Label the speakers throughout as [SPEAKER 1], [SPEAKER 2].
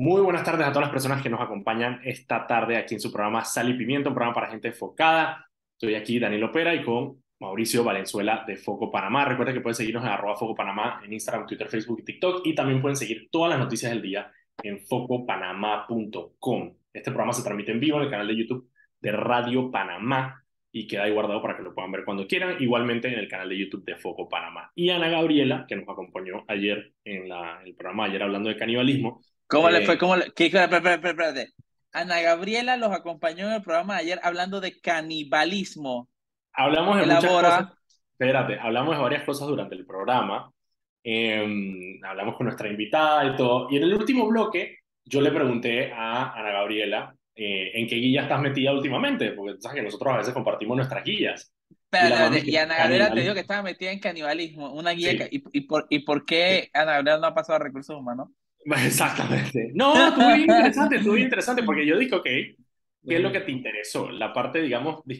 [SPEAKER 1] Muy buenas tardes a todas las personas que nos acompañan esta tarde aquí en su programa Sal y Pimiento, un programa para gente enfocada. Estoy aquí, Daniel Opera, y con Mauricio Valenzuela de Foco Panamá. Recuerden que pueden seguirnos en arroba Foco Panamá en Instagram, Twitter, Facebook y TikTok. Y también pueden seguir todas las noticias del día en focopanamá.com. Este programa se transmite en vivo en el canal de YouTube de Radio Panamá y queda ahí guardado para que lo puedan ver cuando quieran. Igualmente en el canal de YouTube de Foco Panamá. Y Ana Gabriela, que nos acompañó ayer en la, el programa, ayer hablando de canibalismo.
[SPEAKER 2] ¿Cómo le fue? ¿Cómo le... ¿Qué? Espérate, espérate, Ana Gabriela los acompañó en el programa de ayer hablando de canibalismo.
[SPEAKER 1] Hablamos de muchas cosas. Espérate, hablamos de varias cosas durante el programa. Em, hablamos con nuestra invitada y todo. Y en el último bloque, yo le pregunté a Ana Gabriela eh, en qué guía estás metida últimamente, porque sabes que nosotros a veces compartimos nuestras guillas.
[SPEAKER 2] Pero, y, Ana Gabriela te dijo que estaba metida en canibalismo, una guía. Y, y, por, ¿Y por qué Ana Gabriela no ha pasado a recursos humanos?
[SPEAKER 1] Exactamente. No, estuvo bien interesante, estuvo bien interesante, porque yo dije, ok, ¿qué es lo que te interesó? ¿La parte, digamos, de,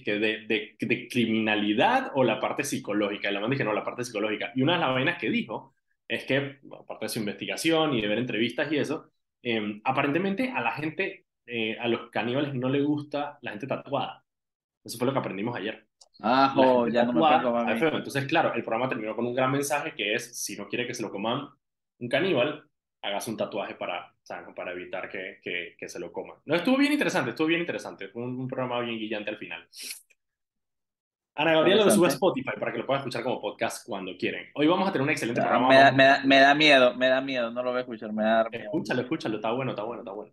[SPEAKER 1] de, de criminalidad o la parte psicológica? Y la man dije, no, la parte psicológica. Y una de las vainas que dijo es que, aparte de su investigación y de ver entrevistas y eso, em, aparentemente a la gente, eh, a los caníbales no le gusta la gente tatuada. Eso fue lo que aprendimos ayer.
[SPEAKER 2] Ah, ya no me
[SPEAKER 1] Entonces, claro, el programa terminó con un gran mensaje que es, si no quiere que se lo coman un caníbal, hagas un tatuaje para, para evitar que, que, que, se lo coman. No, estuvo bien interesante, estuvo bien interesante. Fue un, programa bien guillante al final. Ana Gabriela lo sube a Spotify para que lo puedan escuchar como podcast cuando quieren. Hoy vamos a tener un excelente programa.
[SPEAKER 2] Me da, me, da, me da, miedo, me da miedo, no lo voy a escuchar, me da miedo.
[SPEAKER 1] Escúchalo, escúchalo, está bueno, está bueno, está bueno.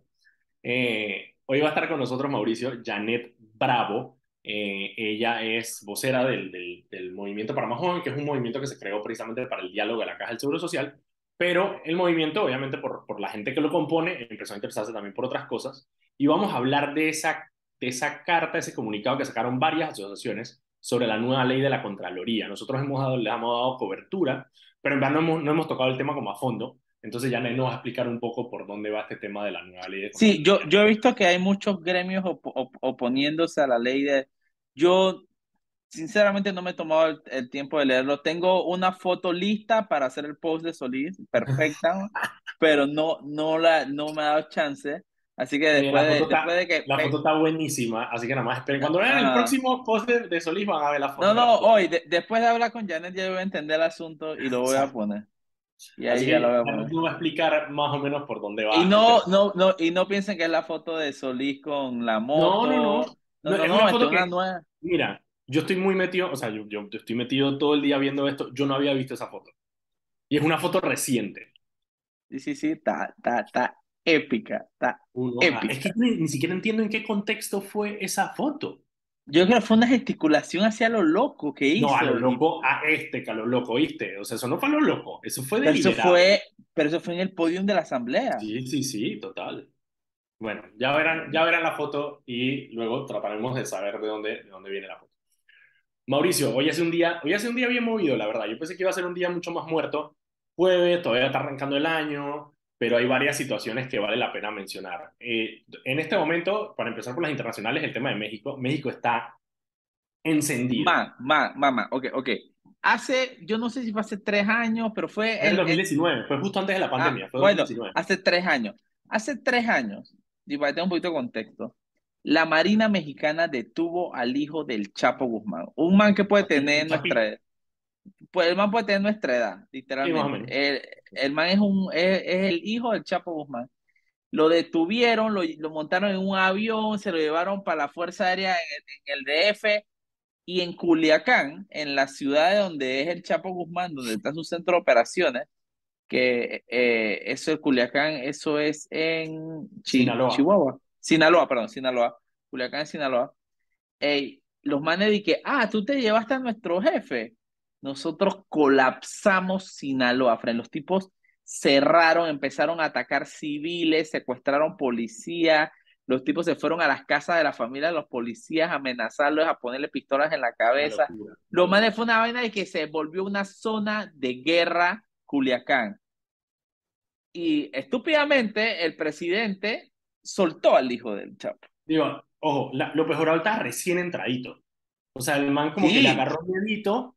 [SPEAKER 1] Eh, hoy va a estar con nosotros Mauricio Janet Bravo. Eh, ella es vocera del, del, del Movimiento para Más Joven, que es un movimiento que se creó precisamente para el diálogo de la Caja del Seguro Social pero el movimiento, obviamente por, por la gente que lo compone, empezó a interesarse también por otras cosas. Y vamos a hablar de esa, de esa carta, ese comunicado que sacaron varias asociaciones sobre la nueva ley de la Contraloría. Nosotros hemos dado, le hemos dado cobertura, pero en verdad no hemos, no hemos tocado el tema como a fondo. Entonces ya nos va a explicar un poco por dónde va este tema de la nueva ley de
[SPEAKER 2] Sí, yo, yo he visto que hay muchos gremios oponiéndose a la ley de... Yo sinceramente no me he tomado el, tiempo de leerlo. Tengo una foto lista para hacer el post de Solís, perfecta, pero no, no, la, no me ha dado chance. Así que después, de, después de, que...
[SPEAKER 1] La foto está buenísima, así que nada más esperen. Cuando vean el próximo post de, Solís van a ver la foto.
[SPEAKER 2] No, no, hoy, después de hablar con Janet ya voy a entender el asunto y lo voy a poner.
[SPEAKER 1] Y ahí ya lo a poner. voy a explicar más o menos por dónde va.
[SPEAKER 2] Y no, no, no, y no piensen que es la foto de Solís con la moto.
[SPEAKER 1] No, no, no. No, no, es una foto que, nueva. Mira, yo estoy muy metido, o sea, yo, yo, estoy metido todo el día viendo esto, yo no había visto esa foto. Y es una foto reciente.
[SPEAKER 2] Sí, sí, sí, está, está, está épica, está épica.
[SPEAKER 1] Es que ni, siquiera entiendo en qué contexto fue esa foto.
[SPEAKER 2] Yo creo que fue una gesticulación hacia lo loco que hizo.
[SPEAKER 1] No, a lo loco, a este, que a lo loco, ¿viste? O sea, eso no fue a lo loco, eso fue de
[SPEAKER 2] Eso fue, pero eso fue en el podio de la asamblea.
[SPEAKER 1] Sí, sí, sí, total. Bueno, ya verán, ya verán la foto y luego trataremos de saber de dónde, de dónde viene la foto. Mauricio, hoy hace un día, hoy hace un día bien movido, la verdad. Yo pensé que iba a ser un día mucho más muerto. Jueves, todavía está arrancando el año, pero hay varias situaciones que vale la pena mencionar. Eh, en este momento, para empezar por las internacionales, el tema de México. México está encendido.
[SPEAKER 2] Ma, ma, mamá, ok, ok. Hace, yo no sé si fue hace tres años, pero fue...
[SPEAKER 1] En el 2019, fue justo antes de la ah, pandemia. fue
[SPEAKER 2] bueno, hace tres años. Hace tres años, y para tener un poquito de contexto, la Marina Mexicana detuvo al hijo del Chapo Guzmán, un man que puede tener nuestra edad. Pues el man puede tener nuestra edad, literalmente. el, man es, un, es, el hijo del Chapo Guzmán. Lo detuvieron, lo, lo, montaron en un avión, se lo llevaron para la Fuerza Aérea en, el DF y en Culiacán, en la ciudad donde es el Chapo Guzmán, donde está su centro de operaciones, que eh, eso es Culiacán, eso es en Chihuahua. Sinaloa, perdón, Sinaloa, Culiacán en Sinaloa, ey, los manes de que, ah, tú te llevaste a nuestro jefe. Nosotros colapsamos Sinaloa, Fren. Los tipos cerraron, empezaron a atacar civiles, secuestraron policías, los tipos se fueron a las casas de la familia de los policías a amenazarlos, a ponerle pistolas en la cabeza. Los manes fue una vaina de que se volvió una zona de guerra Culiacán. Y estúpidamente el presidente soltó al hijo del Chapo.
[SPEAKER 1] Digo, ojo, López Obrador está recién entradito. O sea, el man como que le agarró miedito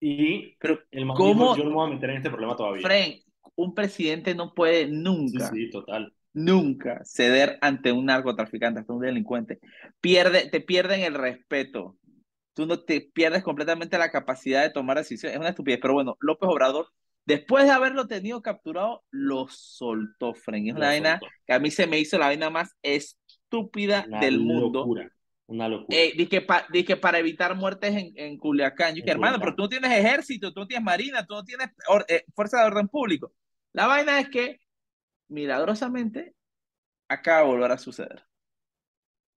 [SPEAKER 1] y
[SPEAKER 2] Pero,
[SPEAKER 1] el man
[SPEAKER 2] ¿cómo?
[SPEAKER 1] yo no me voy a meter en este problema todavía.
[SPEAKER 2] Frank, un presidente no puede nunca.
[SPEAKER 1] Sí, sí, total.
[SPEAKER 2] nunca ceder ante un narcotraficante, ante un delincuente. Pierde, te pierden el respeto. Tú no te pierdes completamente la capacidad de tomar decisiones. Es una estupidez. Pero bueno, López Obrador, después de haberlo tenido capturado, lo soltó, Fren. Es una vaina que a mí se me hizo la vaina más estúpida del mundo.
[SPEAKER 1] Locura. Una locura.
[SPEAKER 2] Eh, dije, que para evitar muertes en, en Culiacán. Yo dije, hermano, pero tú no tienes ejército, tú no tienes marina, tú no tienes eh, fuerza de orden público. La vaina es que, milagrosamente, acaba de volver a suceder.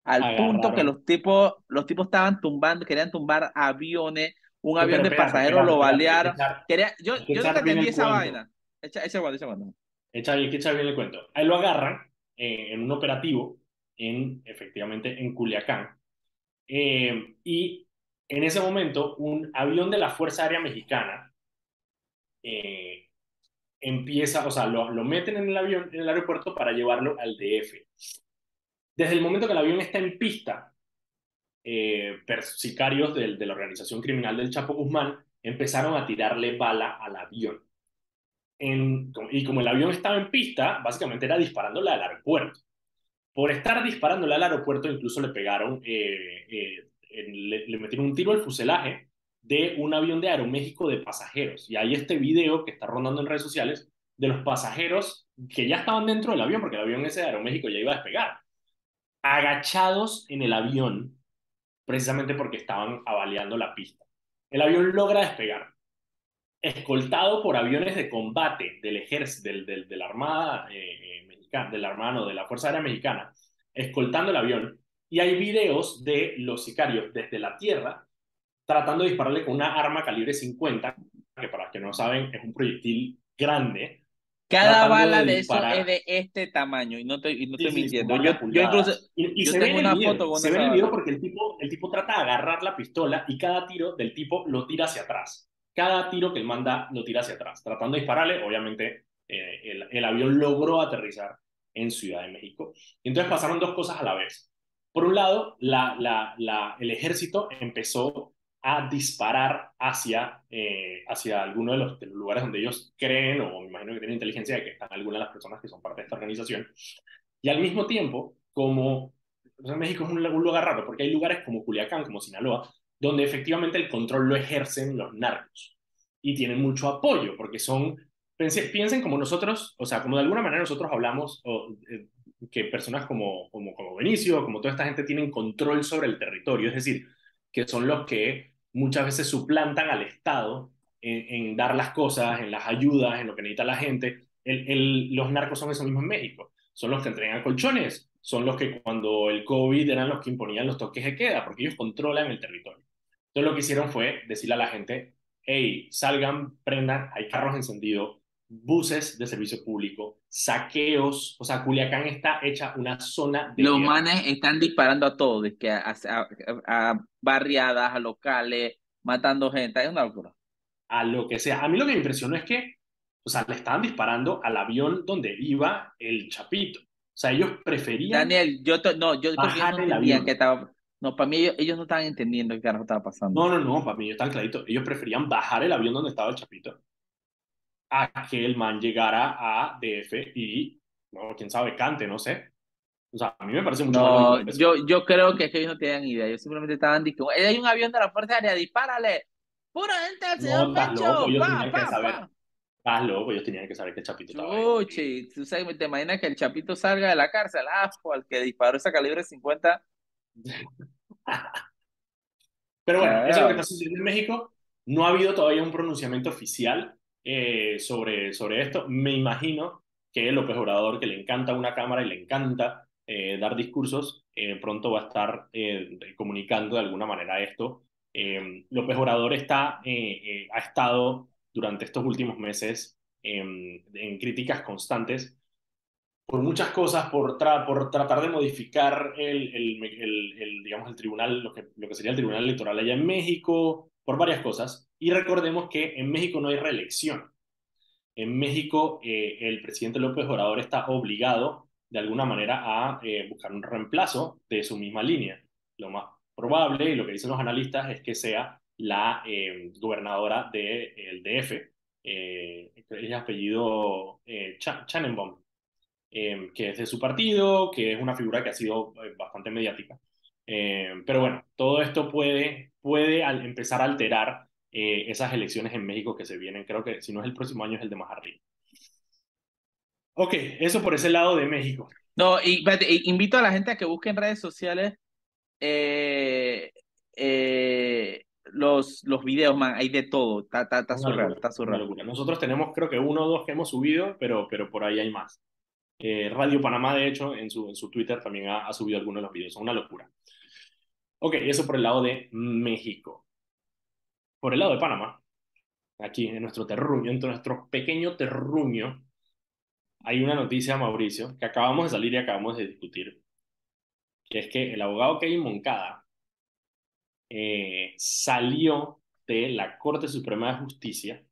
[SPEAKER 2] Al punto que los tipos, los tipos estaban tumbando, querían tumbar aviones, un avión de pasajeros lo balearon. Quería, yo yo no entendí esa vaina. Echa, echa echa cuando.
[SPEAKER 1] Echa bien, echa bien el cuento. Ahí lo agarran eh, en un operativo, en, efectivamente, en Culiacán eh, y en ese momento, un avión de la Fuerza Aérea Mexicana eh, empieza, o sea, lo, lo, meten en el avión, en el aeropuerto para llevarlo al DF. Desde el momento que el avión está en pista, eh, sicarios de, de la organización criminal del Chapo Guzmán empezaron a tirarle bala al avión. En, y como el avión estaba en pista, básicamente era disparándole al aeropuerto por estar disparándole al aeropuerto, incluso le pegaron, eh, eh, le, metieron un tiro al fuselaje de un avión de Aeroméxico de pasajeros. Y hay este video que está rondando en redes sociales de los pasajeros que ya estaban dentro del avión, porque el avión ese de Aeroméxico ya iba a despegar, agachados en el avión, precisamente porque estaban avaliando la pista. El avión logra despegar, escoltado por aviones de combate del ejército, del, de la Armada eh, del hermano de la Fuerza Aérea Mexicana, escoltando el avión, y hay videos de los sicarios desde la tierra tratando de dispararle con una arma calibre 50, que para los que no saben es un proyectil grande.
[SPEAKER 2] Cada bala de, eso es de este tamaño, y no estoy, no estoy mintiendo. yo, incluso
[SPEAKER 1] y, se ve una foto Se ve el video porque el tipo, el tipo trata de agarrar la pistola y cada tiro del tipo lo tira hacia atrás. Cada tiro que él manda lo tira hacia atrás, tratando de dispararle, obviamente eh, el, avión logró aterrizar en Ciudad de México. Y entonces pasaron dos cosas a la vez. Por un lado, la, la, el ejército empezó a disparar hacia, eh, hacia alguno de los, lugares donde ellos creen, o me imagino que tienen inteligencia de que están algunas de las personas que son parte de esta organización. Y al mismo tiempo, como México es un, un lugar raro, porque hay lugares como Culiacán, como Sinaloa, donde efectivamente el control lo ejercen los narcos y tienen mucho apoyo, porque son piensen como nosotros, o sea, como de alguna manera nosotros hablamos o, eh, que personas como, como, como Benicio, como toda esta gente tienen control sobre el territorio, es decir, que son los que muchas veces suplantan al Estado en, dar las cosas, en las ayudas, en lo que necesita la gente. El, el, los narcos son eso mismo en México, son los que entregan colchones, son los que cuando el COVID eran los que imponían los toques de queda, porque ellos controlan el territorio. Entonces lo que hicieron fue decirle a la gente, hey, salgan, prendan, hay carros encendidos, buses de servicio público, saqueos, o sea, Culiacán está hecha una zona
[SPEAKER 2] de... Los manes están disparando a todo, que a, a, barriadas, a locales, matando gente, es una locura.
[SPEAKER 1] A lo que sea. A mí lo que me impresionó es que, o sea, le estaban disparando al avión donde iba el Chapito. O sea, ellos preferían...
[SPEAKER 2] Daniel, yo no, yo bajar el avión. que estaba... No, para mí ellos, no estaban entendiendo qué carajo estaba pasando.
[SPEAKER 1] No, no, no, para mí ellos están claritos. Ellos preferían bajar el avión donde estaba el Chapito a que el man llegara a DF y, no, quién sabe, cante, no sé. O sea, a mí me parece mucho
[SPEAKER 2] no, yo, yo creo que es que ellos no tenían idea. Ellos simplemente estaban diciendo, hay un avión de la Fuerza Aérea, dispárale. Pura gente al señor no, Pecho. Loco,
[SPEAKER 1] ellos pa, pa, que saber. Estás loco, ellos tenían que saber que el Chapito estaba ahí.
[SPEAKER 2] tú sabes, te imaginas que el Chapito salga de la cárcel, ah, al que disparó esa calibre 50.
[SPEAKER 1] Pero bueno, eso es lo que está sucediendo en México. No ha habido todavía un pronunciamiento oficial eh, sobre, sobre esto. Me imagino que López Obrador, que le encanta una cámara y le encanta eh, dar discursos, eh, pronto va a estar comunicando de alguna manera esto. López Obrador está, ha estado durante estos últimos meses en críticas constantes por muchas cosas, por, por tratar de modificar el, el, el, digamos, el tribunal, lo que, lo que sería el tribunal electoral allá en México, por varias cosas. Y recordemos que en México no hay reelección. En México eh, el presidente López Obrador está obligado de alguna manera a eh, buscar un reemplazo de su misma línea. Lo más probable, y lo que dicen los analistas, es que sea la eh, gobernadora del DF, eh, es apellido Ch Chanenbaum. que es de su partido, que es una figura que ha sido bastante mediática. pero bueno, todo esto puede, puede empezar a alterar esas elecciones en México que se vienen. Creo que si no es el próximo año, es el de más arriba. Ok, eso por ese lado de México.
[SPEAKER 2] No, y, invito a la gente a que busque en redes sociales eh, eh, los, los videos, man, hay de todo, está, está, está surreal, está surreal.
[SPEAKER 1] Nosotros tenemos creo que uno o dos que hemos subido, pero, pero por ahí hay más. Eh, Radio Panamá, de hecho, en su, en su Twitter también ha, ha subido algunos de los videos, son una locura. Ok, eso por el lado de México. Por el lado de Panamá, aquí en nuestro terruño, en nuestro pequeño terruño, hay una noticia, Mauricio, que acabamos de salir y acabamos de discutir, que es que el abogado Kevin Moncada eh, salió de la Corte Suprema de Justicia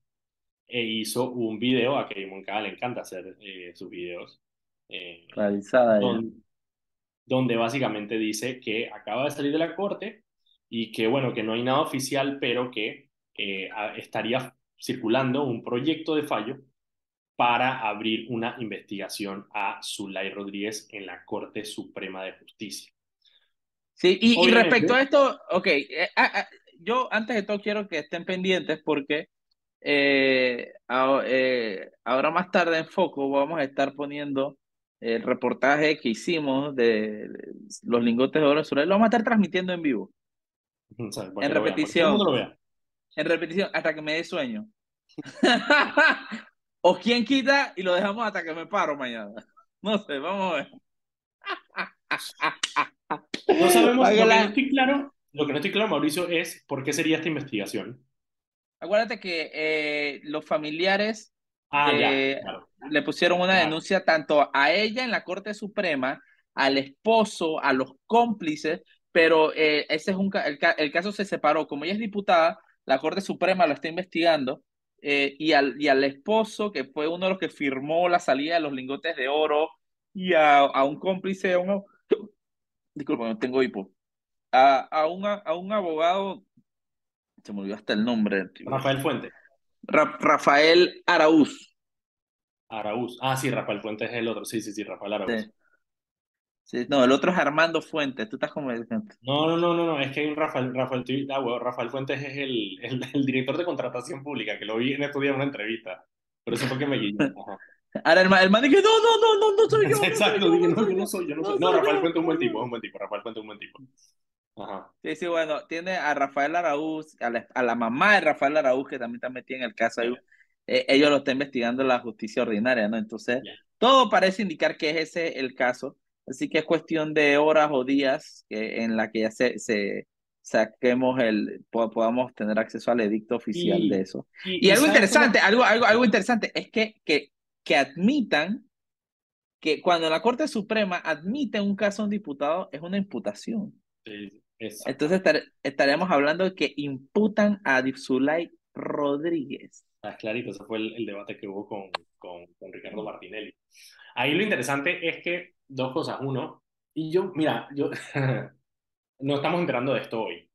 [SPEAKER 1] e hizo un video, a Kevin Moncada le encanta hacer eh, sus videos,
[SPEAKER 2] eh, donde,
[SPEAKER 1] donde básicamente dice que acaba de salir de la Corte y que, bueno, que no hay nada oficial, pero que estaría circulando un proyecto de fallo para abrir una investigación a Zulay Rodríguez en la Corte Suprema de Justicia.
[SPEAKER 2] Sí, y, respecto a esto, ok, eh, ah, ah, yo antes de todo quiero que estén pendientes porque eh, eh, ahora más tarde en Foco vamos a estar poniendo el reportaje que hicimos de los lingotes de oro Zulay, lo vamos a estar transmitiendo en vivo. en repetición. En repetición, hasta que me dé sueño. O quién quita y lo dejamos hasta que me paro mañana. No sé, vamos a ver.
[SPEAKER 1] No sabemos, lo que no estoy claro, lo que no estoy claro, Mauricio, es por qué sería esta investigación.
[SPEAKER 2] Acuérdate que eh, los familiares ah, eh, le pusieron una denuncia tanto a ella en la Corte Suprema, al esposo, a los cómplices, pero eh, ese es un, el, el, caso se separó. Como ella es diputada, la Corte Suprema lo está investigando eh, y, al, y al esposo, que fue uno de los que firmó la salida de los lingotes de oro, y a, a un cómplice, a un, disculpa, no tengo hipo, a, a, a un abogado, se me olvidó hasta el nombre.
[SPEAKER 1] Rafael Fuente.
[SPEAKER 2] Rafael Araúz.
[SPEAKER 1] Araúz. Ah, sí, Rafael Fuente es el otro. Sí, sí, sí, Rafael Araúz
[SPEAKER 2] no, el otro es Armando Fuentes, tú estás como el...
[SPEAKER 1] No, no, no, no, no, es que hay un Rafael, Rafael, ah, Rafael Fuentes es el, el, director de contratación pública, que lo vi en estos días en una entrevista. Por eso fue que me guiñó.
[SPEAKER 2] Ahora el, el man dice, no, no, no, no, no soy yo.
[SPEAKER 1] Exacto, dije, no, yo no soy, yo no soy. No, Rafael Fuentes es un buen tipo, es un buen tipo, Rafael Fuentes es un buen tipo. Ajá.
[SPEAKER 2] Sí, sí, bueno, tiene a Rafael Araúz, a la, a la mamá de Rafael Araúz, que también está metida en el caso. Eh, ellos lo están investigando la justicia ordinaria, ¿no? Entonces, todo parece indicar que es ese el caso. Así que es cuestión de horas o días en la que ya se, se saquemos el, podamos tener acceso al edicto oficial de eso. Y, algo interesante, algo, algo, algo interesante es que, que, que admitan que cuando la Corte Suprema admite un caso a un diputado es una imputación. Entonces estaremos hablando de que imputan a Dipsulay Rodríguez.
[SPEAKER 1] Ah, clarito, ese fue el, debate que hubo con, con, con Ricardo Martinelli. Ahí lo interesante es que dos cosas. Uno, y yo, mira, yo no estamos enterando de esto hoy,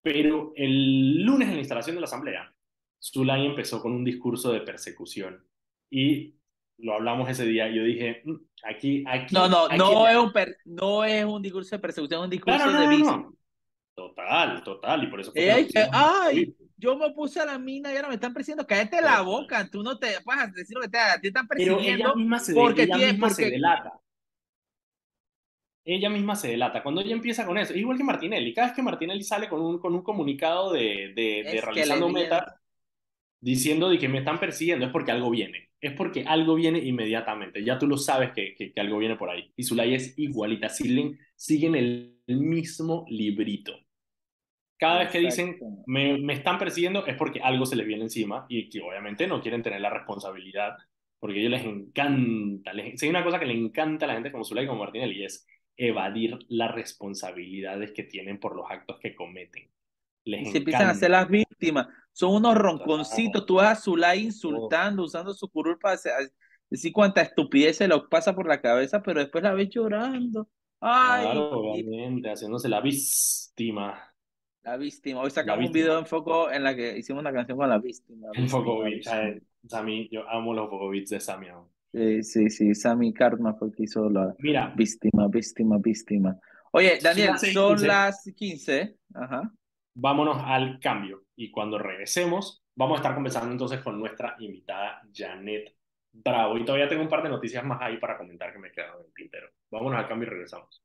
[SPEAKER 1] pero el lunes en la instalación de la asamblea, Zulay empezó con un discurso de persecución y lo hablamos ese día. Yo dije, mm, aquí, aquí.
[SPEAKER 2] No, no, no, es un no es un discurso de persecución, es un discurso de vicio.
[SPEAKER 1] Total, total, y por eso.
[SPEAKER 2] ay, yo me puse a la mina y ahora me están persiguiendo. Cállate la boca, tú no te a decir lo que te haga. Te están persiguiendo
[SPEAKER 1] Pero ella misma se, porque ella misma se delata. Ella misma se delata. Cuando ella empieza con eso, igual que Martinelli. Cada vez que Martinelli sale con un, con un comunicado de, de, de realizando metas, diciendo de que me están persiguiendo, es porque algo viene. Es porque algo viene inmediatamente. Ya tú lo sabes que, que, algo viene por ahí. Y Zulay es igualita. Siguen, siguen el mismo librito. Cada vez que dicen me, me, están persiguiendo es porque algo se les viene encima y que obviamente no quieren tener la responsabilidad porque a ellos les encanta. Les, si hay una cosa que le encanta a la gente como Zulay y como Martinelli es evadir las responsabilidades que tienen por los actos que cometen.
[SPEAKER 2] Les se empiezan a hacer las víctimas. Son unos ronconcitos. Tú vas a Zulay insultando, usando su curul para decir cuánta estupidez se le pasa por la cabeza, pero después la ves llorando. Ay,
[SPEAKER 1] claro, obviamente, haciéndose la víctima.
[SPEAKER 2] La víctima. Hoy sacamos un video en Foco en la que hicimos una canción con la víctima.
[SPEAKER 1] En Foco a mí, yo amo los Foco Beats de Sammy.
[SPEAKER 2] Sí, sí, sí, Sammy Cartman fue el que hizo la
[SPEAKER 1] Mira,
[SPEAKER 2] víctima, víctima, víctima. Oye, Daniel,
[SPEAKER 1] las seis,
[SPEAKER 2] son
[SPEAKER 1] quince.
[SPEAKER 2] las 15. Ajá.
[SPEAKER 1] Vámonos al cambio. Y cuando regresemos, vamos a estar conversando entonces con nuestra invitada Janet Bravo. Y todavía tengo un par de noticias más ahí para comentar que me quedaron en el tintero. Vámonos al cambio y regresamos.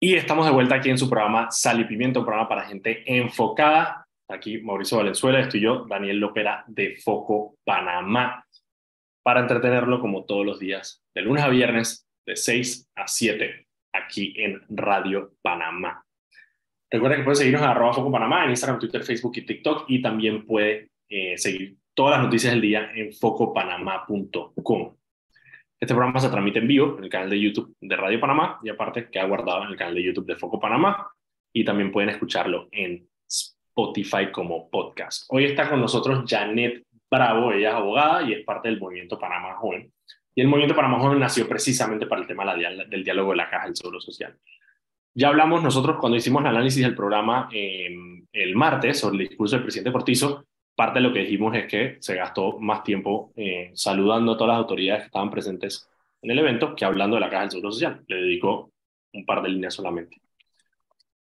[SPEAKER 1] Y estamos de vuelta aquí en su programa Sal y Pimiento, un programa para gente enfocada. Aquí Mauricio Valenzuela, estoy yo, Daniel Lopera de Foco Panamá, para entretenerlo como todos los días, de lunes a viernes, de 6 a 7, aquí en Radio Panamá. Recuerda que puede seguirnos en arroba Foco Panamá en Instagram, Twitter, Facebook y TikTok y también puede eh, seguir todas las noticias del día en focopanamá.com. Este programa se transmite en vivo en el canal de YouTube de Radio Panamá y aparte queda guardado en el canal de YouTube de Foco Panamá y también pueden escucharlo en Spotify como podcast. Hoy está con nosotros Janet Bravo, ella es abogada y es parte del Movimiento Panamá Joven. Y el Movimiento Panamá Joven nació precisamente para el tema del diálogo de la Caja del Seguro Social. Ya hablamos nosotros cuando hicimos el análisis del programa eh, el martes sobre el discurso del presidente Cortizo, parte de lo que dijimos es que se gastó más tiempo eh, saludando a todas las autoridades que estaban presentes en el evento que hablando de la Caja del Seguro Social. Le dedicó un par de líneas solamente.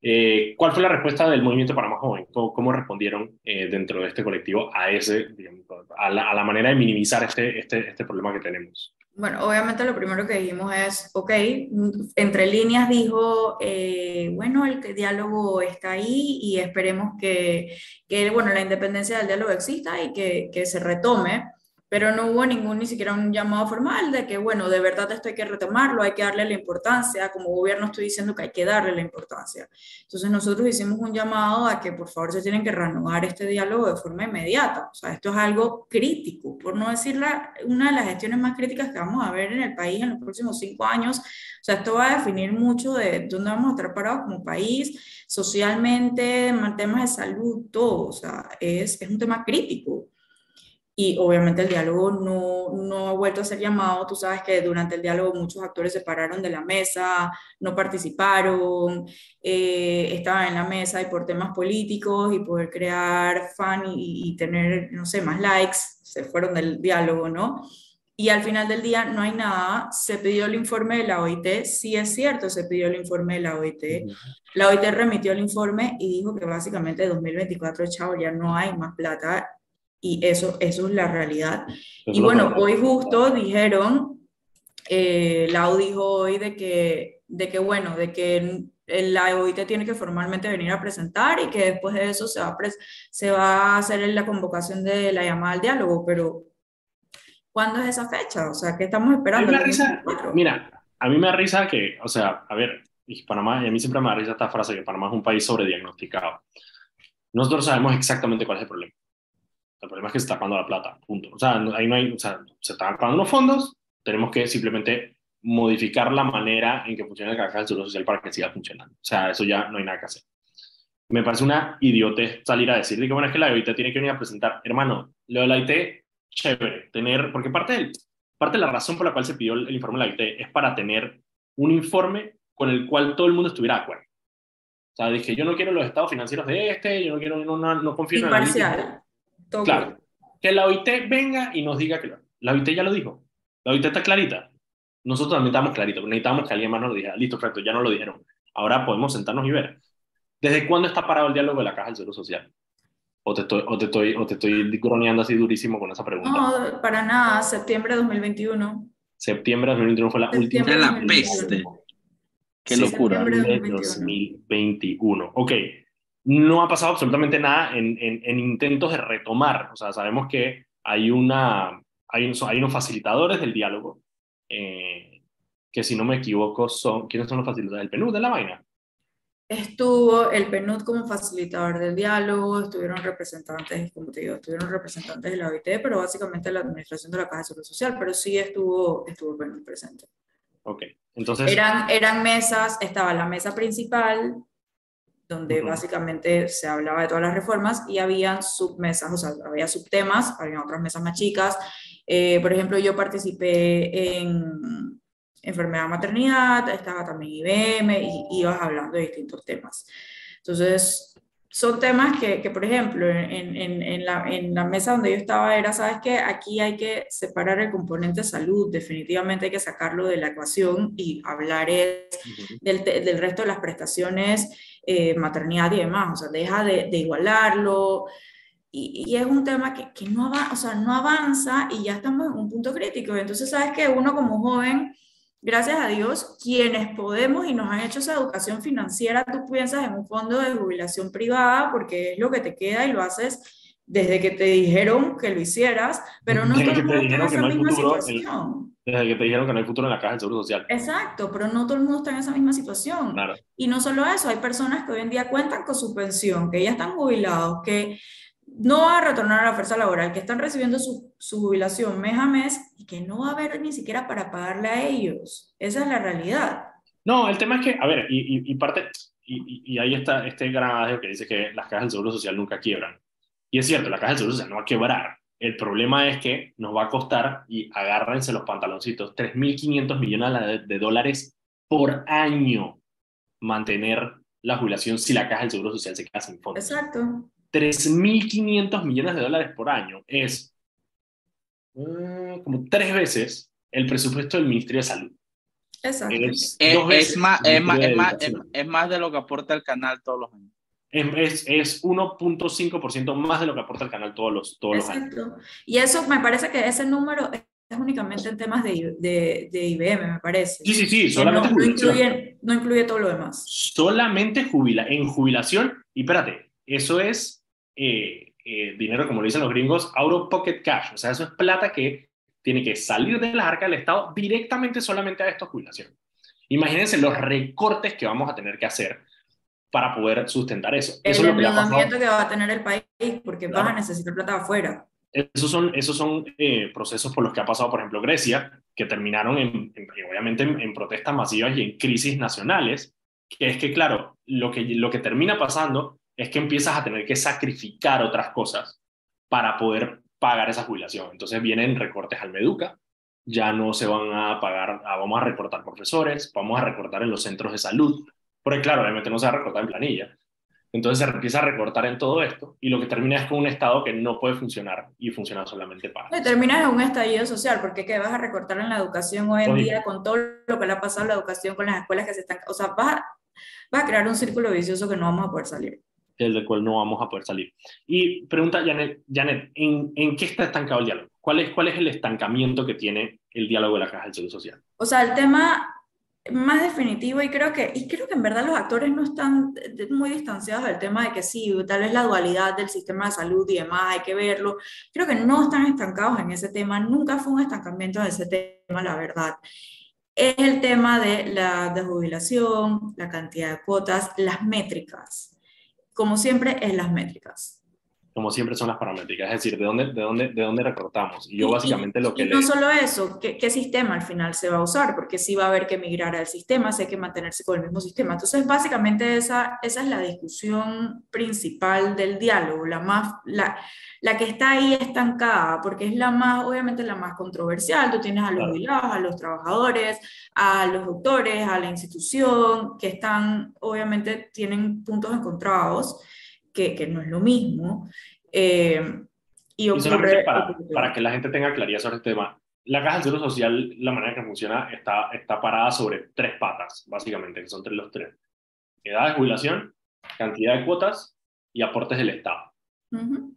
[SPEAKER 1] Eh, ¿Cuál fue la respuesta del Movimiento Panamá Joven? ¿Cómo, respondieron eh, dentro de este colectivo a, ese, digamos, a, la, a, la, manera de minimizar este, este, este problema que tenemos?
[SPEAKER 3] Bueno, obviamente lo primero que dijimos es, ok, entre líneas dijo, eh, bueno, el diálogo está ahí y esperemos que, que, bueno, la independencia del diálogo exista y que, que se retome, pero no hubo ningún, ni siquiera un llamado formal de que, bueno, de verdad esto hay que retomarlo, hay que darle la importancia, como gobierno estoy diciendo que hay que darle la importancia. Entonces nosotros hicimos un llamado a que por favor se tienen que reanudar este diálogo de forma inmediata. O sea, esto es algo crítico, por no decir la, una de las gestiones más críticas que vamos a ver en el país en los próximos cinco años. O sea, esto va a definir mucho de dónde vamos a estar parados como país, socialmente, en temas de salud, todo. O sea, es, es un tema crítico y obviamente el diálogo no, no, ha vuelto a ser llamado. Tú sabes que durante el diálogo muchos actores se pararon de la mesa, no participaron, eh, estaban en la mesa y por temas políticos y poder crear fan y, y, tener, no sé, más likes, se fueron del diálogo, ¿no? Y al final del día no hay nada, se pidió el informe de la OIT, sí es cierto, se pidió el informe de la OIT, la OIT remitió el informe y dijo que básicamente 2024, chao, ya no hay más plata y eso, eso es la realidad. Eso y bueno, hoy justo dijeron, eh, Lau dijo hoy de que, de que, bueno, de que la OIT tiene que formalmente venir a presentar y que después de eso se va a, se va a hacer la convocación de la llamada al diálogo, pero ¿cuándo es esa fecha? O sea, ¿qué estamos esperando?
[SPEAKER 1] A mí me risa, mira, a mí me da risa que, o sea, a ver, Panamá, y a mí siempre me da risa esta frase que Panamá es un país sobrediagnosticado. Nosotros sabemos exactamente cuál es el problema. El problema es que se está pagando la plata, punto. O sea, ahí no hay, o sea, se están pagando los fondos, tenemos que simplemente modificar la manera en que funciona el caja del seguro social para que siga funcionando. O sea, eso ya no hay nada que hacer. Me parece una idiotez salir a decir que, bueno, es que la OIT tiene que venir a presentar, hermano, lo de la OIT, chévere, tener, porque parte, del, parte de la razón por la cual se pidió el, el informe de la OIT es para tener un informe con el cual todo el mundo estuviera de acuerdo. O sea, dije, yo no quiero los estados financieros de este, yo no quiero, no, no, no confío en
[SPEAKER 3] Imparcial.
[SPEAKER 1] Todo claro. Que la OIT venga y nos diga que lo, la OIT ya lo dijo. La OIT está clarita. Nosotros también estamos claritos. Necesitamos que alguien más nos lo dijera. Listo, perfecto, ya no lo dijeron. Ahora podemos sentarnos y ver. ¿Desde cuándo está parado el diálogo de la Caja del Seguro Social? ¿O te estoy, o te estoy, o te estoy croneando así durísimo con esa pregunta?
[SPEAKER 3] No, para nada. Septiembre de 2021.
[SPEAKER 1] Septiembre de 2021 fue la última.
[SPEAKER 2] Era la peste. Qué locura.
[SPEAKER 1] De 2021. Ok no ha pasado absolutamente nada en, en, en, intentos de retomar. O sea, sabemos que hay, una, hay, hay unos facilitadores del diálogo, eh, que si no me equivoco son, ¿quiénes son los facilitadores? ¿El PNUD de la vaina?
[SPEAKER 3] Estuvo el PNUD como facilitador del diálogo, estuvieron representantes, como te digo, estuvieron representantes de la OIT, pero básicamente la administración de la Caja de Seguro Social, pero sí estuvo, estuvo el PNUD presente.
[SPEAKER 1] Ok, entonces...
[SPEAKER 3] Eran, eran mesas, estaba la mesa principal, donde uh -huh. básicamente se hablaba de todas las reformas y había submesas, o sea, había subtemas, había otras mesas más chicas. Eh, por ejemplo, yo participé en enfermedad maternidad, estaba también IBM y ibas hablando de distintos temas. Entonces, son temas que, que por ejemplo, en, en, en, la, en, la, mesa donde yo estaba era, ¿sabes qué? Aquí hay que separar el componente salud, definitivamente hay que sacarlo de la ecuación y hablar es del, del, resto de las prestaciones, eh, maternidad y demás, o sea, deja de, de igualarlo. Y, y, es un tema que, que no, va, o sea, no avanza y ya estamos en un punto crítico. Entonces, ¿sabes qué? Uno como joven gracias a Dios, quienes podemos y nos han hecho esa educación financiera, tú piensas en un fondo de jubilación privada porque es lo que te queda y lo haces desde que te dijeron que lo hicieras, pero no todo el mundo está en esa misma situación.
[SPEAKER 1] desde que te dijeron que no hay futuro en la caja del Seguro Social.
[SPEAKER 3] Exacto, pero no todo el mundo está en esa misma situación.
[SPEAKER 1] Claro.
[SPEAKER 3] Y no solo eso, hay personas que hoy en día cuentan con su pensión, que ya están jubilados, que no va a retornar a la fuerza laboral, que están recibiendo su, su, jubilación mes a mes y que no va a haber ni siquiera para pagarle a ellos. Esa es la realidad.
[SPEAKER 1] No, el tema es que, a ver, y, y, y parte, y, y, ahí está este gran adagio que dice que las cajas del Seguro Social nunca quiebran. Y es cierto, la caja del Seguro Social no va a quebrar. El problema es que nos va a costar, y agárrense los pantaloncitos, 3.500 millones de dólares por año mantener la jubilación si la caja del Seguro Social se queda sin fondos.
[SPEAKER 3] Exacto.
[SPEAKER 1] 3.500 millones de dólares por año es uh, como tres veces el presupuesto del Ministerio de Salud.
[SPEAKER 3] Exacto.
[SPEAKER 2] Es, es, es más, es, más, es, más, es, más de lo que aporta el canal todos los años.
[SPEAKER 1] Es, es 1.5% más de lo que aporta el canal todos los, todos los años.
[SPEAKER 3] Y eso me parece que ese número es únicamente en temas de, de, de IBM, me parece.
[SPEAKER 1] Sí, sí, sí, solamente
[SPEAKER 3] no, no, incluye, no incluye todo lo demás.
[SPEAKER 1] Solamente jubila, en jubilación, y espérate, eso es eh, eh, dinero, como lo dicen los gringos, out of pocket cash. O sea, eso es plata que tiene que salir de la arca del Estado directamente solamente a esta jubilación. Imagínense los recortes que vamos a tener que hacer para poder sustentar eso.
[SPEAKER 3] El
[SPEAKER 1] eso es lo que,
[SPEAKER 3] que, va a tener el país, porque claro. a necesitar plata afuera.
[SPEAKER 1] Esos son, esos son eh, procesos por los que ha pasado, por ejemplo, Grecia, que terminaron en, en obviamente en, en, protestas masivas y en crisis nacionales, que es que, claro, lo que, lo que termina pasando es que empiezas a tener que sacrificar otras cosas para poder pagar esa jubilación. Entonces vienen recortes al Meduca, ya no se van a pagar, ah, vamos a recortar profesores, vamos a recortar en los centros de salud, porque claro, obviamente no se va a recortar en planilla. Entonces se empieza a recortar en todo esto y lo que termina es con un Estado que no puede funcionar y funciona solamente para...
[SPEAKER 3] Y terminas en un estallido social, porque ¿qué vas a recortar en la educación hoy en Oye. día con todo lo que le ha pasado a la educación, con las escuelas que se están... O sea, vas a, vas a crear un círculo vicioso que no vamos a poder salir
[SPEAKER 1] del cual no vamos a poder salir. Y pregunta Janet, Janet ¿en, ¿en, qué está estancado el diálogo? ¿Cuál es, ¿Cuál es el estancamiento que tiene el diálogo de la Caja del Seguro Social?
[SPEAKER 3] O sea, el tema más definitivo y creo que y creo que en verdad los actores no están muy distanciados del tema de que sí, tal vez la dualidad del sistema de salud y demás, hay que verlo. Creo que no están estancados en ese tema, nunca fue un estancamiento en ese tema, la verdad. Es el tema de la desjubilación, la cantidad de cuotas, las métricas como siempre, es las métricas.
[SPEAKER 1] Como siempre son las paramétricas, es decir, de dónde, de dónde, de dónde recortamos. Y yo básicamente
[SPEAKER 3] y,
[SPEAKER 1] lo que...
[SPEAKER 3] Y no solo eso, ¿qué, ¿qué, sistema al final se va a usar? Porque sí va a haber que migrar al sistema, si hay que mantenerse con el mismo sistema. Entonces, básicamente esa, esa es la discusión principal del diálogo, la, más, la, la que está ahí estancada, porque es la más, obviamente la más controversial. Tú tienes a los jubilados, a los trabajadores, a los doctores, a la institución, que están, obviamente, tienen puntos encontrados, que, que no es lo mismo. Eh, y,
[SPEAKER 1] ocurre, y para, para, que la gente tenga claridad sobre este tema, la caja del seguro social, la manera que funciona, está, está parada sobre tres patas, básicamente, que son tres, los tres. Edad de jubilación, cantidad de cuotas y aportes del Estado. Uh -huh.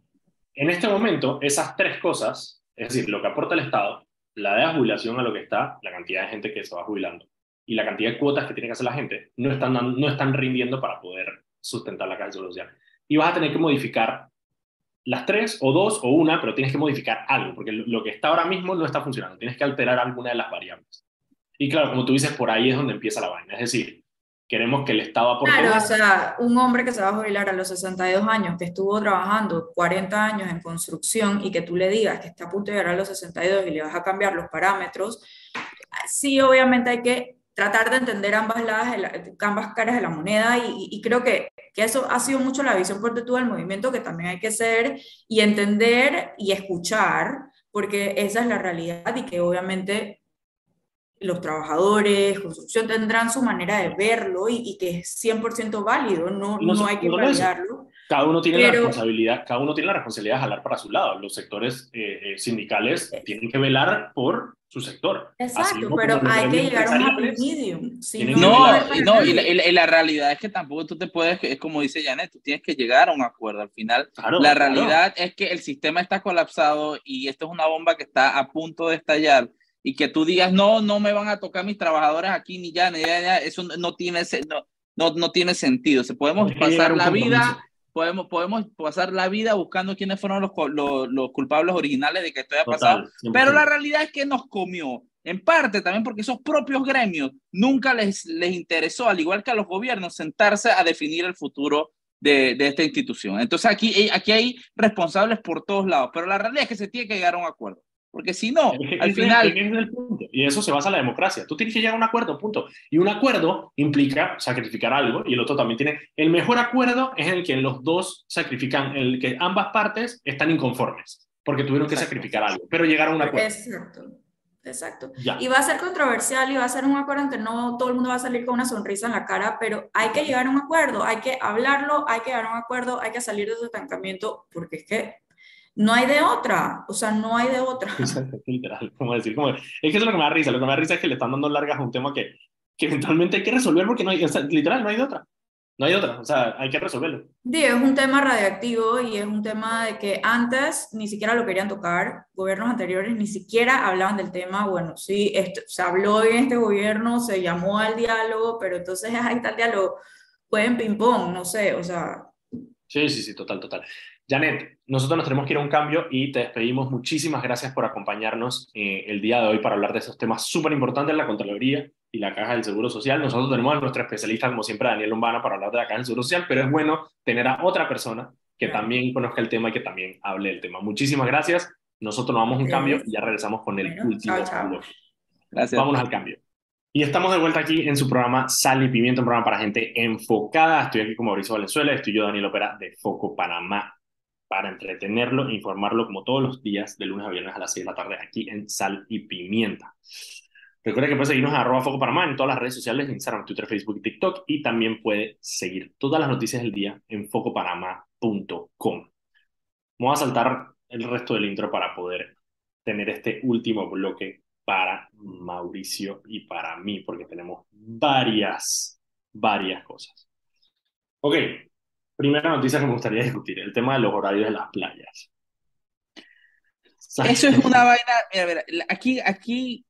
[SPEAKER 1] En este momento, esas tres cosas, es decir, lo que aporta el Estado, la edad de jubilación a lo que está, la cantidad de gente que se va jubilando, y la cantidad de cuotas que tiene que hacer la gente, no están, no están rindiendo para poder sustentar la caja del seguro social. Y vas a tener que modificar las tres o dos o una, pero tienes que modificar algo, porque lo que está ahora mismo no está funcionando, tienes que alterar alguna de las variables. Y claro, como tú dices, por ahí es donde empieza la vaina, es decir, queremos que el Estado aporte.
[SPEAKER 3] Claro, o sea, un hombre que se va a jubilar a los 62 años, que estuvo trabajando 40 años en construcción y que tú le digas que está a punto de llegar a los 62 y le vas a cambiar los parámetros, sí, obviamente hay que tratar de entender ambas, lados, ambas caras de la moneda y, y creo que, que, eso ha sido mucho la visión por detrás del movimiento que también hay que ser y entender y escuchar, porque esa es la realidad y que obviamente los trabajadores, construcción tendrán su manera de verlo y, y que es 100% válido, no, no, no hay que no validarlo.
[SPEAKER 1] Cada uno tiene la responsabilidad, cada uno tiene la responsabilidad de jalar para su lado. Los sectores eh, sindicales tienen que velar por su sector.
[SPEAKER 3] Exacto, pero hay que llegar a un medium.
[SPEAKER 2] no, no, y la, realidad es que tampoco tú te puedes, es como dice Janet, tú tienes que llegar a un acuerdo. Al final, la realidad es que el sistema está colapsado y esto es una bomba que está a punto de estallar y que tú digas, no, no me van a tocar mis trabajadores aquí ni ya, ni ya, eso no tiene, no, no, no tiene sentido. Se podemos pasar la vida podemos, podemos pasar la vida buscando quiénes fueron los, los, culpables originales de que esto haya pasado, pero la realidad es que nos comió. En parte también porque esos propios gremios nunca les, les interesó, al igual que a los gobiernos, sentarse a definir el futuro de, de, esta institución. Entonces aquí, aquí hay responsables por todos lados, pero la realidad es que se tiene que llegar a un acuerdo. Porque si no, al final...
[SPEAKER 1] Y eso se basa en la democracia. Tú tienes que llegar a un acuerdo, punto. Y un acuerdo implica sacrificar algo y el otro también tiene... El mejor acuerdo es el que los dos sacrifican, el que ambas partes están inconformes porque tuvieron que sacrificar algo, pero llegaron a un acuerdo.
[SPEAKER 3] Exacto. Exacto. Y va a ser controversial y va a ser un acuerdo en que no todo el mundo va a salir con una sonrisa en la cara, pero hay que llegar a un acuerdo, hay que hablarlo, hay que llegar a un acuerdo, hay que salir de ese estancamiento, porque es que no hay de otra, o sea, no hay de otra.
[SPEAKER 1] Literal, como decir, como, es que eso es lo que me da risa, lo que me da risa es que le están dando largas a un tema que, que eventualmente hay que resolver porque no hay, o sea, literal, no hay de otra. No hay otra, o sea, hay que resolverlo.
[SPEAKER 3] Sí, es un tema radiactivo y es un tema de que antes ni siquiera lo querían tocar, gobiernos anteriores ni siquiera hablaban del tema, bueno, sí, esto, se habló en este gobierno, se llamó al diálogo, pero entonces ahí está el diálogo, pueden ping-pong, no sé, o sea...
[SPEAKER 1] Sí, sí, sí, total, total. Janet, nosotros nos tenemos que ir a un cambio y te despedimos. Muchísimas gracias por acompañarnos eh, el día de hoy para hablar de esos temas súper importantes, la Contraloría y la Caja del Seguro Social. Nosotros tenemos a nuestra especialista, como siempre, Daniel Lombana, para hablar de la Caja del Seguro Social, pero es bueno tener a otra persona que también conozca el tema y que también hable del tema. Muchísimas gracias. Nosotros nos vamos a un cambio y ya regresamos con el último chao, Gracias. Vámonos al cambio. Y estamos de vuelta aquí en su programa Sal y Pimiento, un programa para gente enfocada. Estoy aquí con Mauricio Valenzuela, estoy yo, Daniel Opera, de Foco Panamá para entretenerlo e informarlo como todos los días, de lunes a viernes a las 6 de la tarde, aquí en Sal y Pimienta. Recuerda que puede seguirnos a arroba Foco Panamá en todas las redes sociales, Instagram, Twitter, Facebook y TikTok, y también puede seguir todas las noticias del día en focopanamá.com. Vamos a saltar el resto del intro para poder tener este último bloque para Mauricio y para mí, porque tenemos varias, varias cosas. Ok, Primera noticia que me gustaría discutir, el tema de los horarios de las playas.
[SPEAKER 2] Eso es una vaina, mira, mira, aquí, aquí,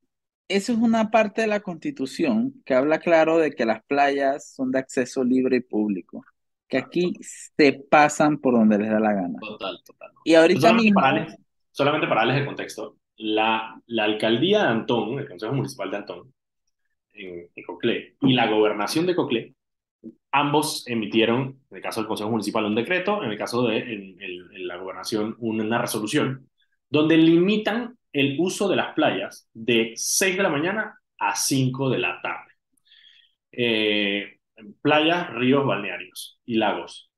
[SPEAKER 2] eso es una parte de la constitución que habla claro de que las playas son de acceso libre y público, que aquí se pasan por donde les da la gana.
[SPEAKER 1] Total, total.
[SPEAKER 2] Y ahorita
[SPEAKER 1] solamente
[SPEAKER 2] mismo...
[SPEAKER 1] Para solamente para darles el contexto, la, la alcaldía de Antón, el Consejo Municipal de Antón, en, en Coclé, y la gobernación de Coclé ambos emitieron, en el caso del Consejo Municipal, un decreto, en el caso de la gobernación, una resolución, donde limitan el uso de las playas de 6 de la mañana a 5 de la tarde. Eh, playas, ríos, balnearios y lagos.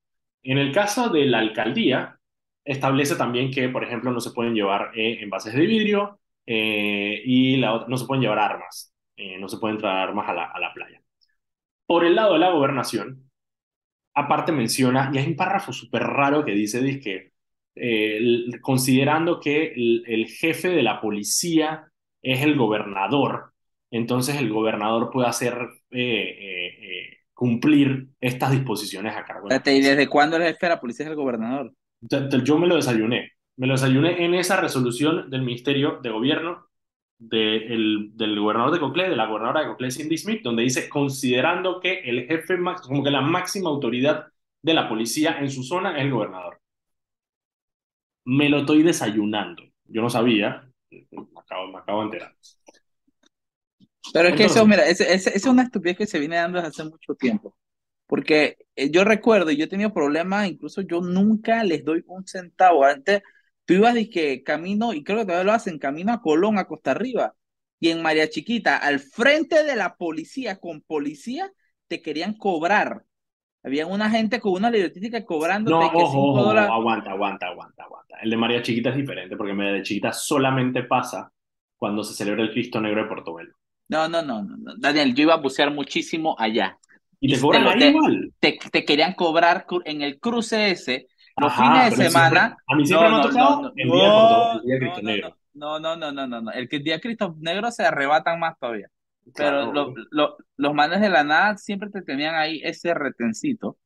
[SPEAKER 1] En el caso de la alcaldía, establece también que, por ejemplo, no se pueden llevar eh, envases de vidrio eh, y no se pueden llevar armas, no se pueden traer armas a la playa. Por el lado de la gobernación, aparte menciona, y hay un párrafo súper raro que dice, dice eh, considerando que el, jefe de la policía es el gobernador, entonces el gobernador puede hacer eh, eh, cumplir estas disposiciones a cargo.
[SPEAKER 2] ¿Y desde cuándo el jefe de la policía es el gobernador?
[SPEAKER 1] Yo me lo desayuné. Me lo desayuné en esa resolución del Ministerio de Gobierno el, del gobernador de Coclé, de la gobernadora de Coclé, Cindy Smith, donde dice, considerando que el jefe, como que la máxima autoridad de la policía en su zona es el gobernador. Me lo estoy desayunando. Yo no sabía, me acabo, me acabo de enterar.
[SPEAKER 2] Pero es que eso, mira, es, es, es, una estupidez que se viene dando desde hace mucho tiempo. Porque eh, yo recuerdo, yo he tenido problemas, incluso yo nunca les doy un centavo. Antes, Tú ibas que camino, y creo que todavía lo hacen, camino a Colón, a Costa Arriba, y en María Chiquita, al frente de la policía, con policía, te querían cobrar. Había una gente con una libretística cobrando.
[SPEAKER 1] No, ojo, aguanta, aguanta, aguanta, aguanta. El de María Chiquita es diferente, porque María Chiquita solamente pasa cuando se celebra el Cristo Negro de Portobelo.
[SPEAKER 2] No, no, no, no, Daniel, yo iba a bucear muchísimo allá.
[SPEAKER 1] Y te cobran ahí igual.
[SPEAKER 2] Te, te, querían cobrar en el cruce ese, los fines de semana.
[SPEAKER 1] a mí siempre me ha tocado el día por el día Cristo Negro.
[SPEAKER 2] No, no, no, no, no, no. El día Cristo Negro se arrebatan más todavía. Pero lo, lo, los manes de la nada siempre te tenían ahí ese retencito.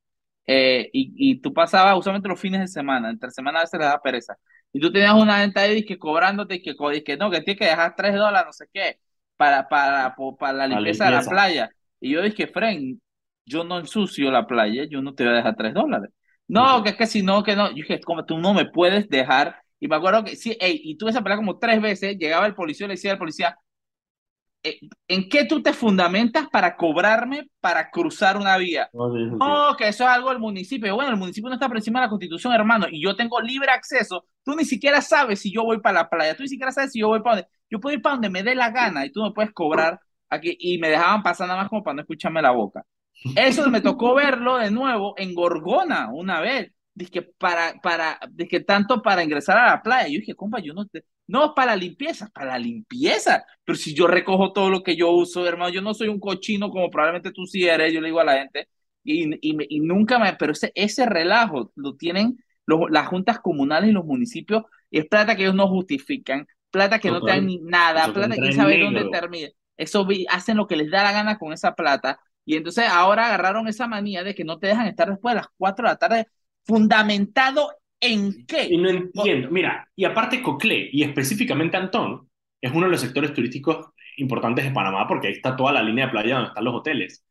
[SPEAKER 2] Eh, y, y, tú pasabas usualmente los fines de semana, entre semana a veces le da pereza. Y tú tenías una venta ahí que cobrándote que, que no, que tienes que dejar tres dólares, no sé qué, para, para, para la limpieza, de la playa. Y yo dije, Fren, yo no ensucio la playa, yo no te voy a dejar tres dólares. No, que es que si no, que no. Yo dije, como tú no me puedes dejar. Y me acuerdo que sí, ey, y tuve esa pelea como tres veces, llegaba el policía y le decía al policía, eh, ¿en qué tú te fundamentas para cobrarme para cruzar una vía? No, que eso es algo del municipio. Bueno, el municipio no está por encima de la constitución, hermano, y yo tengo libre acceso. Tú ni siquiera sabes si yo voy para la playa, tú ni siquiera sabes si yo voy para donde. Yo puedo ir para donde me dé la gana y tú me puedes cobrar aquí. Y me dejaban pasar nada más como para no escucharme la boca. Eso me tocó verlo de nuevo en Gorgona una vez. Dije, para, para, dije, tanto para ingresar a la playa. Yo dije, compa, yo no te, no, para la limpieza, para la limpieza. Pero si yo recojo todo lo que yo uso, hermano, yo no soy un cochino como probablemente tú sí eres, yo le digo a la gente, y, y, nunca me, pero ese, ese relajo lo tienen los, las juntas comunales y los municipios, y es plata que ellos no justifican, plata que no, te dan ni nada, plata que sabe dónde termina. Eso hacen lo que les da la gana con esa plata, y entonces ahora agarraron esa manía de que no te dejan estar después de las 4 de la tarde fundamentado ¿En qué?
[SPEAKER 1] Y no entiendo. Mira, y aparte Coclé, y específicamente Antón, es uno de los sectores turísticos importantes de Panamá porque ahí está toda la línea de playa donde están los hoteles.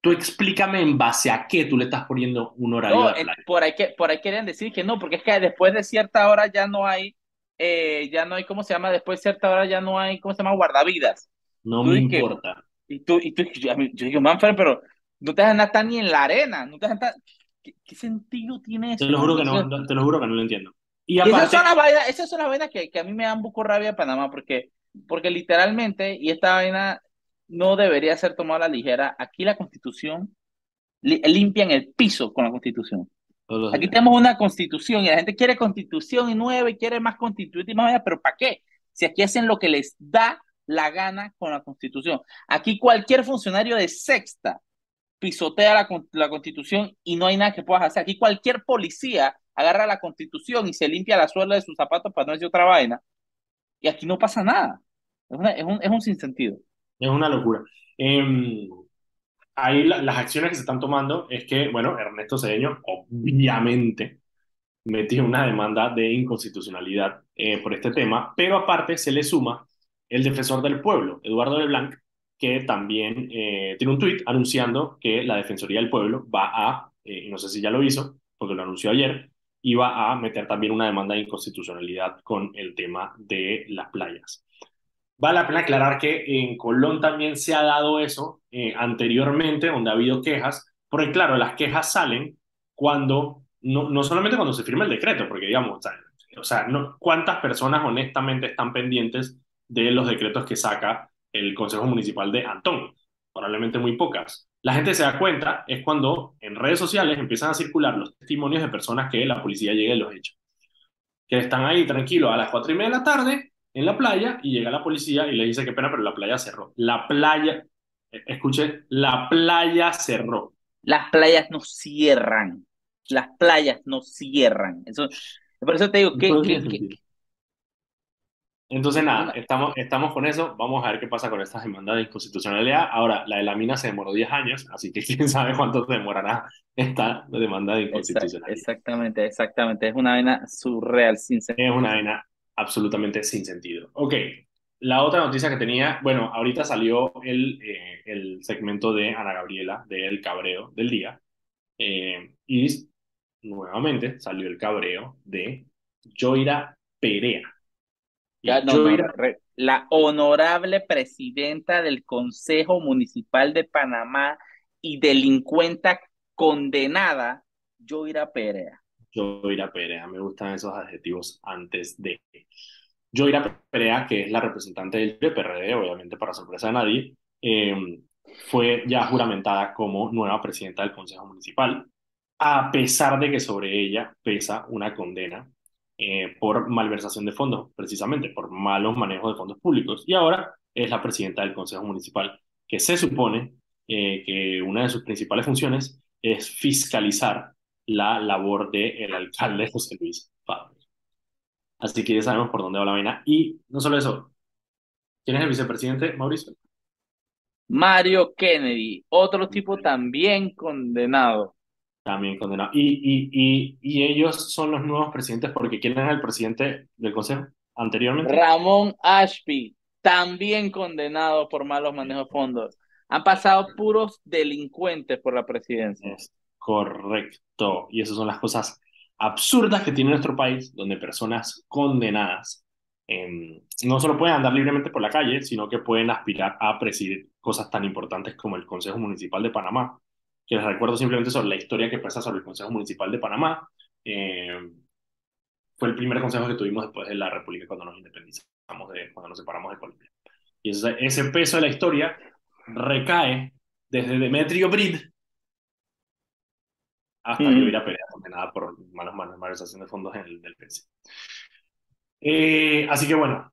[SPEAKER 1] Tú explícame en base a qué tú le estás poniendo un horario
[SPEAKER 2] no, Por ahí, que, por ahí querían decir que no, porque es que después de cierta hora ya no hay, eh, ya no hay, ¿cómo se llama? Después de cierta hora ya no hay, ¿cómo se llama? Guardavidas.
[SPEAKER 1] No me importa.
[SPEAKER 2] Y tú, y tú, yo, digo, Manfred, pero no te dejan estar ni en la arena, no te dejan estar, ¿Qué, sentido tiene eso?
[SPEAKER 1] Te lo juro que no, te lo juro que no lo entiendo.
[SPEAKER 2] Y, esas son las vainas, esas son las vainas que, que, a mí me dan poco rabia de Panamá, porque, porque literalmente, y esta vaina no debería ser tomada a la ligera, aquí la constitución limpian el piso con la constitución. Aquí tenemos una constitución y la gente quiere constitución y nueva y quiere más constituyente y más pero ¿para qué? Si aquí hacen lo que les da la gana con la constitución. Aquí cualquier funcionario de sexta pisotea la, la constitución y no hay nada que puedas hacer. Aquí cualquier policía agarra la constitución y se limpia la suela de sus zapatos para no decir otra vaina. Y aquí no pasa nada. Es, es, un, es un sinsentido.
[SPEAKER 1] Es una locura. Eh, ahí las acciones que se están tomando es que, bueno, Ernesto Cedeño obviamente metió una demanda de inconstitucionalidad eh, por este tema, pero aparte se le suma el defensor del pueblo, Eduardo Leblanc, que también eh, tiene un tuit anunciando que la Defensoría del Pueblo va a, eh, no sé si ya lo hizo, porque lo anunció ayer, iba a meter también una demanda de inconstitucionalidad con el tema de las playas. Vale la pena aclarar que en Colón también se ha dado eso eh, anteriormente, donde ha habido quejas, porque claro, las quejas salen cuando, no, no solamente cuando se firma el decreto, porque digamos, o sea no, ¿cuántas personas honestamente están pendientes de los decretos que saca el Consejo Municipal de Antón, probablemente muy pocas. La gente se da cuenta es cuando en redes sociales empiezan a circular los testimonios de personas que la policía llega y los echa. Que están ahí tranquilos a las cuatro y media de la tarde en la playa y llega la policía y le dice qué pena, pero la playa cerró. La playa, eh, escuche, la playa cerró.
[SPEAKER 2] Las playas no cierran. Las playas no cierran. Eso, por eso te digo, que,
[SPEAKER 1] entonces, nada, estamos, estamos con eso. Vamos a ver qué pasa con estas demandas de inconstitucionalidad. Ahora, la de la mina se demoró 10 años, así que quién sabe cuánto demorará esta demanda de inconstitucionalidad.
[SPEAKER 2] Exactamente, exactamente. Es una vaina surreal, sin sentido.
[SPEAKER 1] Es una vaina absolutamente sin sentido. Ok, la otra noticia que tenía, bueno, ahorita salió el, eh, el segmento de Ana Gabriela, del cabreo del día, eh, y nuevamente salió el cabreo de Joira Perea
[SPEAKER 2] la honorable presidenta del Consejo Municipal de Panamá y delincuenta condenada, Joira Perea.
[SPEAKER 1] Joira Perea, me gustan esos adjetivos antes de. Joira Perea, que es la representante del PRD, obviamente para sorpresa de nadie, em, fue ya juramentada como nueva presidenta del Consejo Municipal, a pesar de que sobre ella pesa una condena eh, por malversación de fondos, precisamente por malos manejos de fondos públicos. Y ahora es la presidenta del Consejo Municipal, que se supone eh, que una de sus principales funciones es fiscalizar la labor del alcalde José Luis Pablo. Así que ya sabemos por dónde va la vaina. Y no solo eso, ¿quién es el vicepresidente, Mauricio?
[SPEAKER 2] Mario Kennedy, otro tipo también condenado.
[SPEAKER 1] También condenado. Y, y, y, y ellos son los nuevos presidentes porque ¿quién era el presidente del Consejo anteriormente?
[SPEAKER 2] Ramón Ashby, también condenado por malos manejos de fondos. Han pasado puros delincuentes por la presidencia.
[SPEAKER 1] Es correcto. Y esas son las cosas absurdas que tiene nuestro país, donde personas condenadas eh, no solo pueden andar libremente por la calle, sino que pueden aspirar a presidir cosas tan importantes como el Consejo Municipal de Panamá. Que les recuerdo simplemente sobre la historia que pasa sobre el Consejo Municipal de Panamá. Eh, fue el primer consejo que tuvimos después de la República cuando nos independizamos, de, cuando nos separamos de Colombia. Y ese, ese peso de la historia recae desde Demetrio Brid hasta
[SPEAKER 2] Mm.
[SPEAKER 1] Elvira Perea, condenada por malos manos malversación de fondos en el del PC. Eh, así que bueno,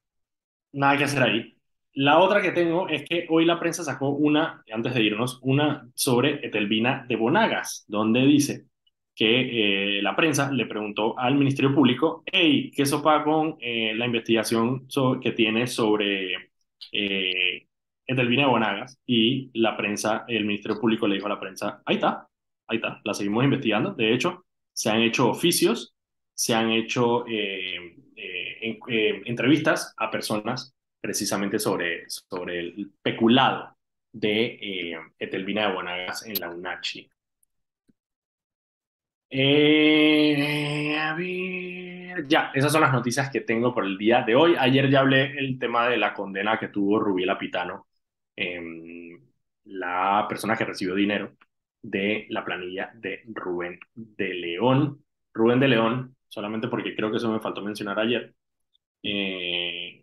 [SPEAKER 1] nada que hacer ahí. La otra que tengo es que hoy la prensa sacó una, antes de irnos, una sobre Etelvina de Bonagas, donde dice que eh, la prensa le preguntó al Ministerio Público, hey, ¿qué sopa con eh, la investigación que tiene sobre eh, Etelvina de Bonagas? Y la prensa, el Ministerio Público le dijo a la prensa, ahí está, ahí está, la seguimos investigando. De hecho, se han hecho oficios, se han hecho eh, entrevistas a personas precisamente sobre, sobre el peculado de eh, Etelvina de Bonagas en la UNACHI. Eh, a ver, ya, esas son las noticias que tengo por el día de hoy. Ayer ya hablé el tema de la condena que tuvo Rubiela Pitano, em, la persona que recibió dinero de la planilla de Rubén de León. Rubén de León, solamente porque creo que eso me faltó mencionar ayer. Eh,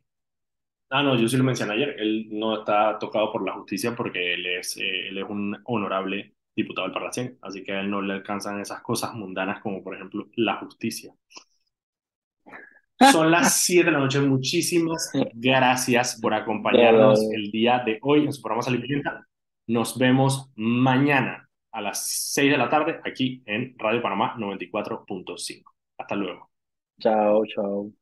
[SPEAKER 1] ah, no, yo sí lo mencioné ayer. Él no está tocado por la justicia porque él es, eh, él es un honorable diputado del Parlacén, así que a él no le alcanzan esas cosas mundanas como por ejemplo la justicia. Son las 7 de la noche. Muchísimas gracias por acompañarnos el día de hoy en su programa Salud. Nos vemos mañana a las 6 de la tarde aquí en Radio Panamá 94.5. Hasta luego.
[SPEAKER 2] Chao, chao.